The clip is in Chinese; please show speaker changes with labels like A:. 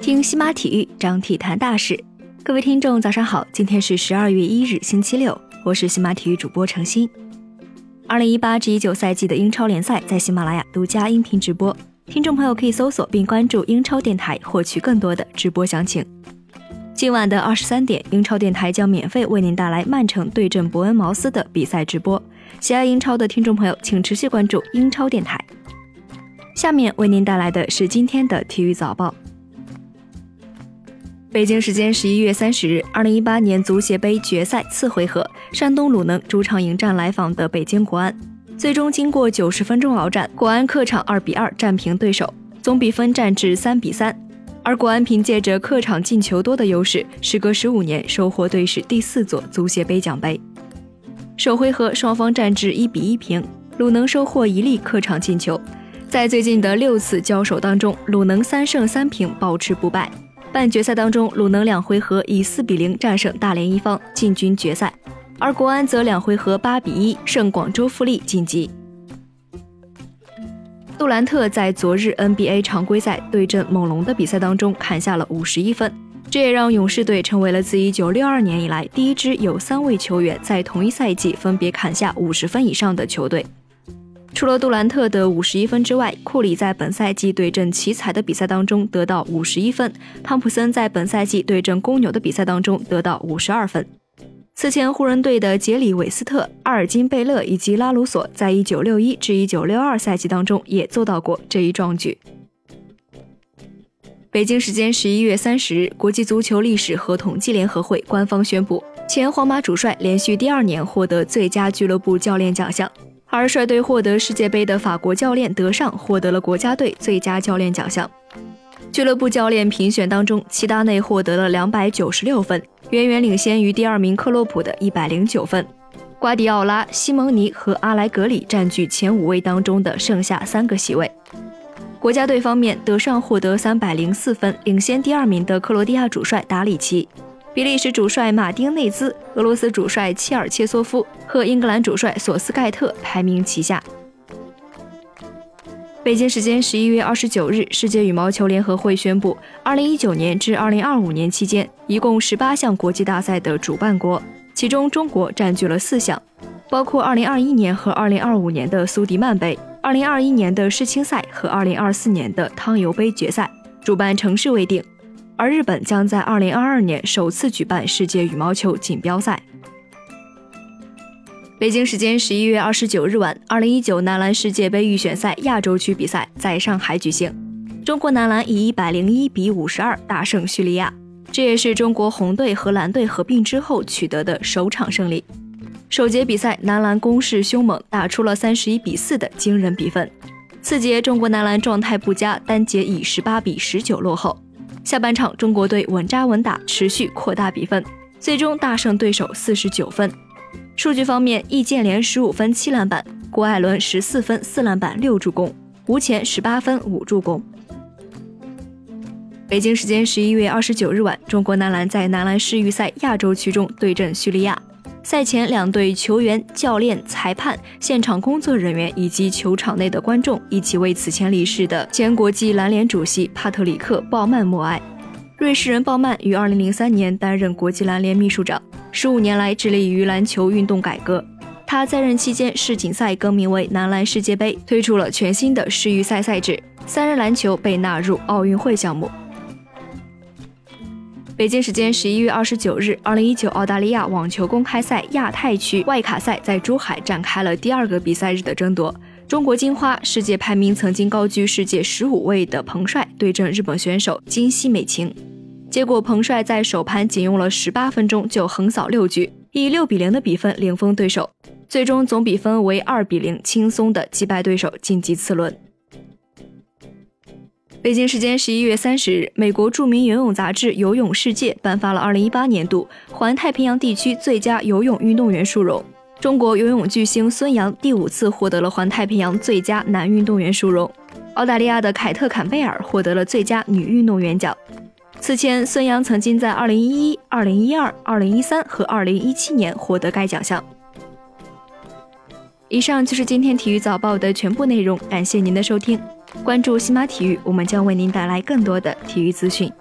A: 听西马体育，张体坛大事。各位听众，早上好，今天是十二月一日，星期六，我是西马体育主播程鑫。二零一八至一九赛季的英超联赛在喜马拉雅独家音频直播，听众朋友可以搜索并关注英超电台，获取更多的直播详情。今晚的二十三点，英超电台将免费为您带来曼城对阵伯恩茅斯的比赛直播。喜爱英超的听众朋友，请持续关注英超电台。下面为您带来的是今天的体育早报。北京时间十一月三十日，二零一八年足协杯决赛次回合，山东鲁能主场迎战来访的北京国安，最终经过九十分钟鏖战，国安客场二比二战平对手，总比分战至三比三。而国安凭借着客场进球多的优势，时隔十五年收获队史第四座足协杯奖杯。首回合双方战至一比一平，鲁能收获一粒客场进球。在最近的六次交手当中，鲁能三胜三平，保持不败。半决赛当中，鲁能两回合以四比零战胜大连一方，进军决赛；而国安则两回合八比一胜广州富力晋级。杜兰特在昨日 NBA 常规赛对阵猛龙的比赛当中砍下了五十一分，这也让勇士队成为了自一九六二年以来第一支有三位球员在同一赛季分别砍下五十分以上的球队。除了杜兰特的五十一分之外，库里在本赛季对阵奇才的比赛当中得到五十一分，汤普森在本赛季对阵公牛的比赛当中得到五十二分。此前湖人队的杰里韦斯特、阿尔金贝勒以及拉鲁索在一九六一至一九六二赛季当中也做到过这一壮举。北京时间十一月三十日，国际足球历史和统计联合会官方宣布，前皇马主帅连续第二年获得最佳俱乐部教练奖项。而率队获得世界杯的法国教练德尚获得了国家队最佳教练奖项。俱乐部教练评选当中，齐达内获得了两百九十六分，远远领先于第二名克洛普的一百零九分。瓜迪奥拉、西蒙尼和阿莱格里占据前五位当中的剩下三个席位。国家队方面，德尚获得三百零四分，领先第二名的克罗地亚主帅达里奇。比利时主帅马丁内兹、俄罗斯主帅切尔切索夫和英格兰主帅索斯盖特排名旗下。北京时间十一月二十九日，世界羽毛球联合会宣布，二零一九年至二零二五年期间，一共十八项国际大赛的主办国，其中中国占据了四项，包括二零二一年和二零二五年的苏迪曼杯、二零二一年的世青赛和二零二四年的汤尤杯决赛，主办城市未定。而日本将在二零二二年首次举办世界羽毛球锦标赛。北京时间十一月二十九日晚，二零一九男篮世界杯预选赛亚洲区比赛在上海举行，中国男篮以一百零一比五十二大胜叙利亚，这也是中国红队和蓝队合并之后取得的首场胜利。首节比赛，男篮攻势凶猛，打出了三十一比四的惊人比分。次节，中国男篮状态不佳，单节以十八比十九落后。下半场，中国队稳扎稳打，持续扩大比分，最终大胜对手四十九分。数据方面，易建联十五分七篮板，郭艾伦十四分四篮板六助攻，吴前十八分五助攻。北京时间十一月二十九日晚，中国男篮在男篮世预赛亚洲区中对阵叙利亚。赛前，两队球员、教练、裁判、现场工作人员以及球场内的观众一起为此前离世的前国际篮联主席帕特里克·鲍曼默哀。瑞士人鲍曼于2003年担任国际篮联秘书长，十五年来致力于篮球运动改革。他在任期间，世锦赛更名为男篮世界杯，推出了全新的世预赛赛制，三人篮球被纳入奥运会项目。北京时间十一月二十九日，二零一九澳大利亚网球公开赛亚太区外卡赛在珠海展开了第二个比赛日的争夺。中国金花世界排名曾经高居世界十五位的彭帅对阵日本选手金西美晴，结果彭帅在首盘仅用了十八分钟就横扫六局，以六比零的比分零封对手，最终总比分为二比零，轻松的击败对手晋级次轮。北京时间十一月三十日，美国著名游泳杂志《游泳世界》颁发了二零一八年度环太平洋地区最佳游泳运动员殊荣。中国游泳巨星孙杨第五次获得了环太平洋最佳男运动员殊荣。澳大利亚的凯特·坎贝尔获得了最佳女运动员奖。此前，孙杨曾经在二零一一、二零一二、二零一三和二零一七年获得该奖项。以上就是今天体育早报的全部内容，感谢您的收听。关注西马体育，我们将为您带来更多的体育资讯。